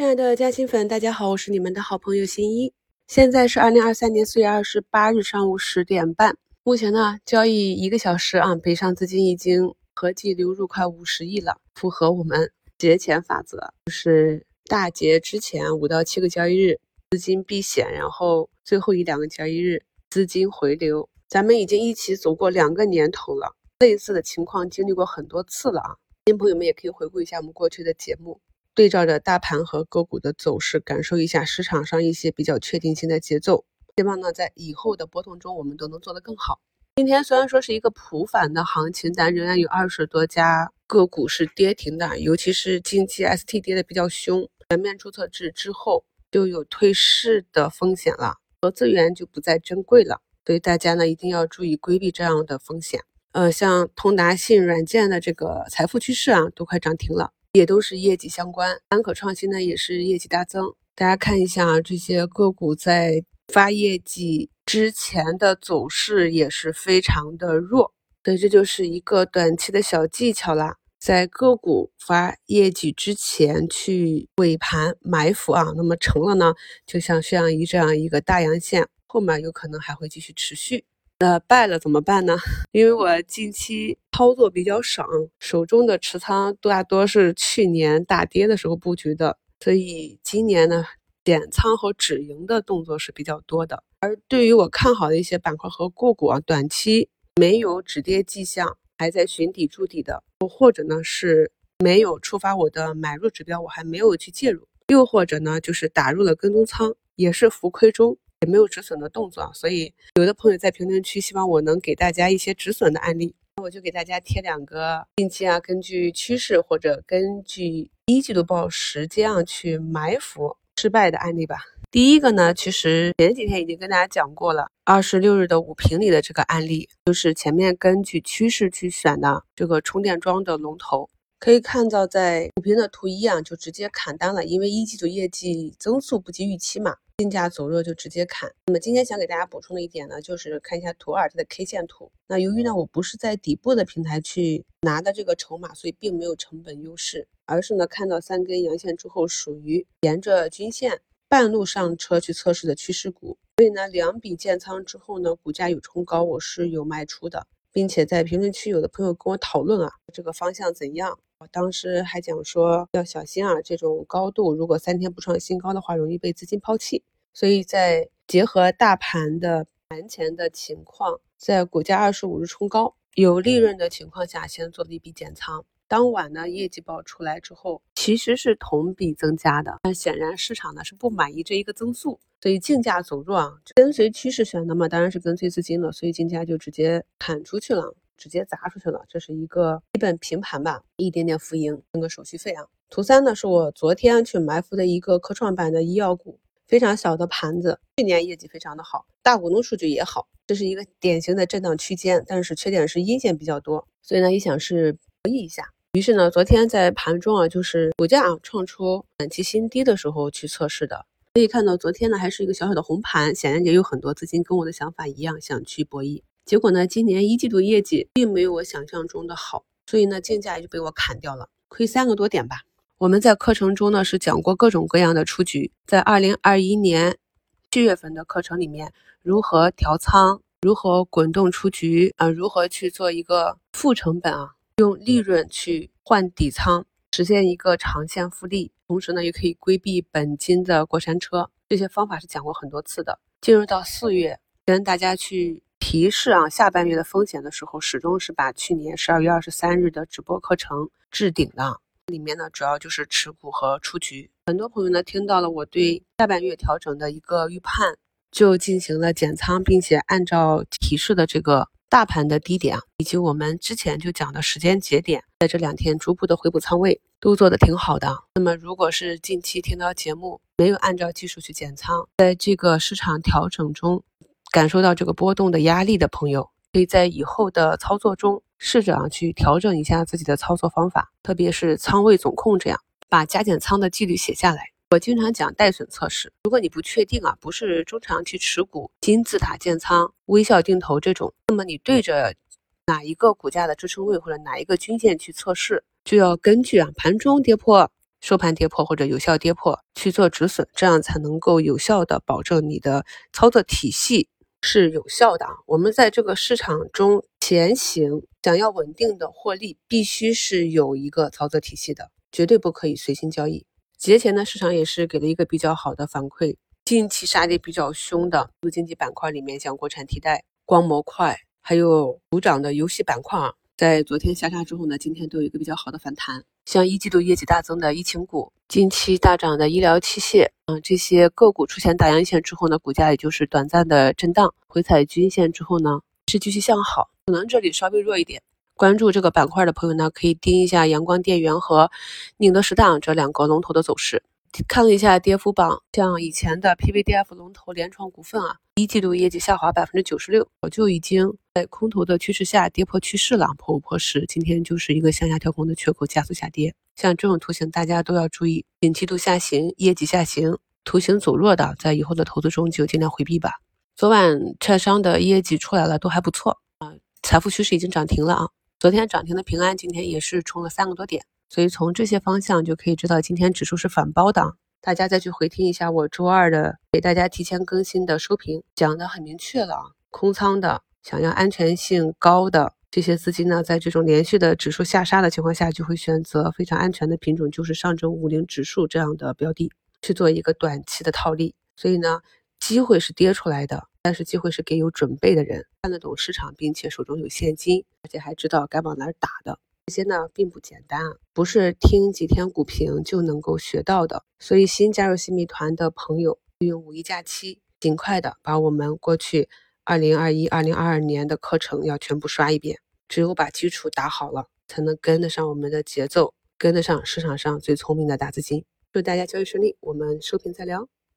亲爱的嘉兴粉，大家好，我是你们的好朋友新一。现在是二零二三年四月二十八日上午十点半。目前呢，交易一个小时啊，北上资金已经合计流入快五十亿了，符合我们节前法则，就是大节之前五到七个交易日资金避险，然后最后一两个交易日资金回流。咱们已经一起走过两个年头了，类似的情况经历过很多次了啊。新朋友们也可以回顾一下我们过去的节目。对照着大盘和个股的走势，感受一下市场上一些比较确定性的节奏。希望呢，在以后的波动中，我们都能做得更好。今天虽然说是一个普反的行情，但仍然有二十多家个股是跌停的，尤其是近期 ST 跌的比较凶，全面注册制之后就有退市的风险了，和资源就不再珍贵了，所以大家呢一定要注意规避这样的风险。呃，像通达信软件的这个财富趋势啊，都快涨停了。也都是业绩相关，安可创新呢也是业绩大增。大家看一下，这些个股在发业绩之前的走势也是非常的弱，所以这就是一个短期的小技巧啦，在个股发业绩之前去尾盘埋伏啊，那么成了呢，就像这样一这样一个大阳线，后面有可能还会继续持续。那败了怎么办呢？因为我近期操作比较省，手中的持仓大多是去年大跌的时候布局的，所以今年呢减仓和止盈的动作是比较多的。而对于我看好的一些板块和个股啊，短期没有止跌迹象，还在寻底筑底的，或者呢是没有触发我的买入指标，我还没有去介入，又或者呢就是打入了跟踪仓，也是浮亏中。也没有止损的动作，所以有的朋友在评论区希望我能给大家一些止损的案例，那我就给大家贴两个近期啊，根据趋势或者根据一季度报时间啊去埋伏失败的案例吧。第一个呢，其实前几天已经跟大家讲过了，二十六日的五平里的这个案例，就是前面根据趋势去选的这个充电桩的龙头。可以看到，在股评的图一啊，就直接砍单了，因为一季度业绩增速不及预期嘛，金价走弱就直接砍。那么今天想给大家补充的一点呢，就是看一下图二它的 K 线图。那由于呢，我不是在底部的平台去拿的这个筹码，所以并没有成本优势，而是呢看到三根阳线之后，属于沿着均线半路上车去测试的趋势股。所以呢，两笔建仓之后呢，股价有冲高，我是有卖出的。并且在评论区有的朋友跟我讨论啊，这个方向怎样？我当时还讲说要小心啊，这种高度如果三天不创新高的话，容易被资金抛弃。所以在结合大盘的盘前的情况，在股价二十五日冲高有利润的情况下，先做了一笔减仓。当晚呢，业绩报出来之后，其实是同比增加的，但显然市场呢是不满意这一个增速，所以竞价走弱啊，跟随趋势选的嘛，当然是跟随资金了，所以竞价就直接砍出去了，直接砸出去了，这是一个基本平盘吧，一点点浮盈，挣个手续费啊。图三呢是我昨天去埋伏的一个科创板的医药股，非常小的盘子，去年业绩非常的好，大股东数据也好，这是一个典型的震荡区间，但是缺点是阴线比较多，所以呢，一想是博弈一下。于是呢，昨天在盘中啊，就是股价啊创出短期新低的时候去测试的。可以看到，昨天呢还是一个小小的红盘，显然也有很多资金跟我的想法一样，想去博弈。结果呢，今年一季度业绩并没有我想象中的好，所以呢，竞价也就被我砍掉了，亏三个多点吧。我们在课程中呢是讲过各种各样的出局，在二零二一年七月份的课程里面，如何调仓，如何滚动出局啊，如何去做一个负成本啊。用利润去换底仓，实现一个长线复利，同时呢，也可以规避本金的过山车。这些方法是讲过很多次的。进入到四月，跟大家去提示啊，下半月的风险的时候，始终是把去年十二月二十三日的直播课程置顶的。里面呢，主要就是持股和出局。很多朋友呢，听到了我对下半月调整的一个预判，就进行了减仓，并且按照提示的这个。大盘的低点啊，以及我们之前就讲的时间节点，在这两天逐步的回补仓位，都做的挺好的。那么，如果是近期听到节目没有按照技术去减仓，在这个市场调整中感受到这个波动的压力的朋友，可以在以后的操作中试着啊去调整一下自己的操作方法，特别是仓位总控这样，把加减仓的纪律写下来。我经常讲带损测试，如果你不确定啊，不是中长期持股、金字塔建仓、微笑定投这种，那么你对着哪一个股价的支撑位或者哪一个均线去测试，就要根据啊盘中跌破收盘跌破或者有效跌破去做止损，这样才能够有效的保证你的操作体系是有效的。我们在这个市场中前行，想要稳定的获利，必须是有一个操作体系的，绝对不可以随心交易。节前呢，市场也是给了一个比较好的反馈。近期杀跌比较凶的经济板块里面，像国产替代、光模块，还有补涨的游戏板块。在昨天下杀之后呢，今天都有一个比较好的反弹。像一季度业绩大增的疫情股，近期大涨的医疗器械，嗯，这些个股出现大阳线之后呢，股价也就是短暂的震荡，回踩均线之后呢，是继续向好。可能这里稍微弱一点，关注这个板块的朋友呢，可以盯一下阳光电源和宁德时代这两个龙头的走势。看了一下跌幅榜，像以前的 PVDF 龙头联创股份啊，一季度业绩下滑百分之九十六，早就已经在空头的趋势下跌破趋势了，破五破十，今天就是一个向下跳空的缺口，加速下跌。像这种图形，大家都要注意，景气度下行，业绩下行，图形走弱的，在以后的投资中就尽量回避吧。昨晚券商的业绩出来了，都还不错啊，财富趋势已经涨停了啊，昨天涨停的平安，今天也是冲了三个多点。所以从这些方向就可以知道，今天指数是反包的。大家再去回听一下我周二的给大家提前更新的收评，讲的很明确了。空仓的、想要安全性高的这些资金呢，在这种连续的指数下杀的情况下，就会选择非常安全的品种，就是上证五零指数这样的标的去做一个短期的套利。所以呢，机会是跌出来的，但是机会是给有准备的人，看得懂市场，并且手中有现金，而且还知道该往哪打的。这些呢并不简单啊，不是听几天股评就能够学到的。所以新加入新米团的朋友，利用五一假期，尽快的把我们过去二零二一、二零二二年的课程要全部刷一遍。只有把基础打好了，才能跟得上我们的节奏，跟得上市场上最聪明的大资金。祝大家交易顺利，我们收评再聊。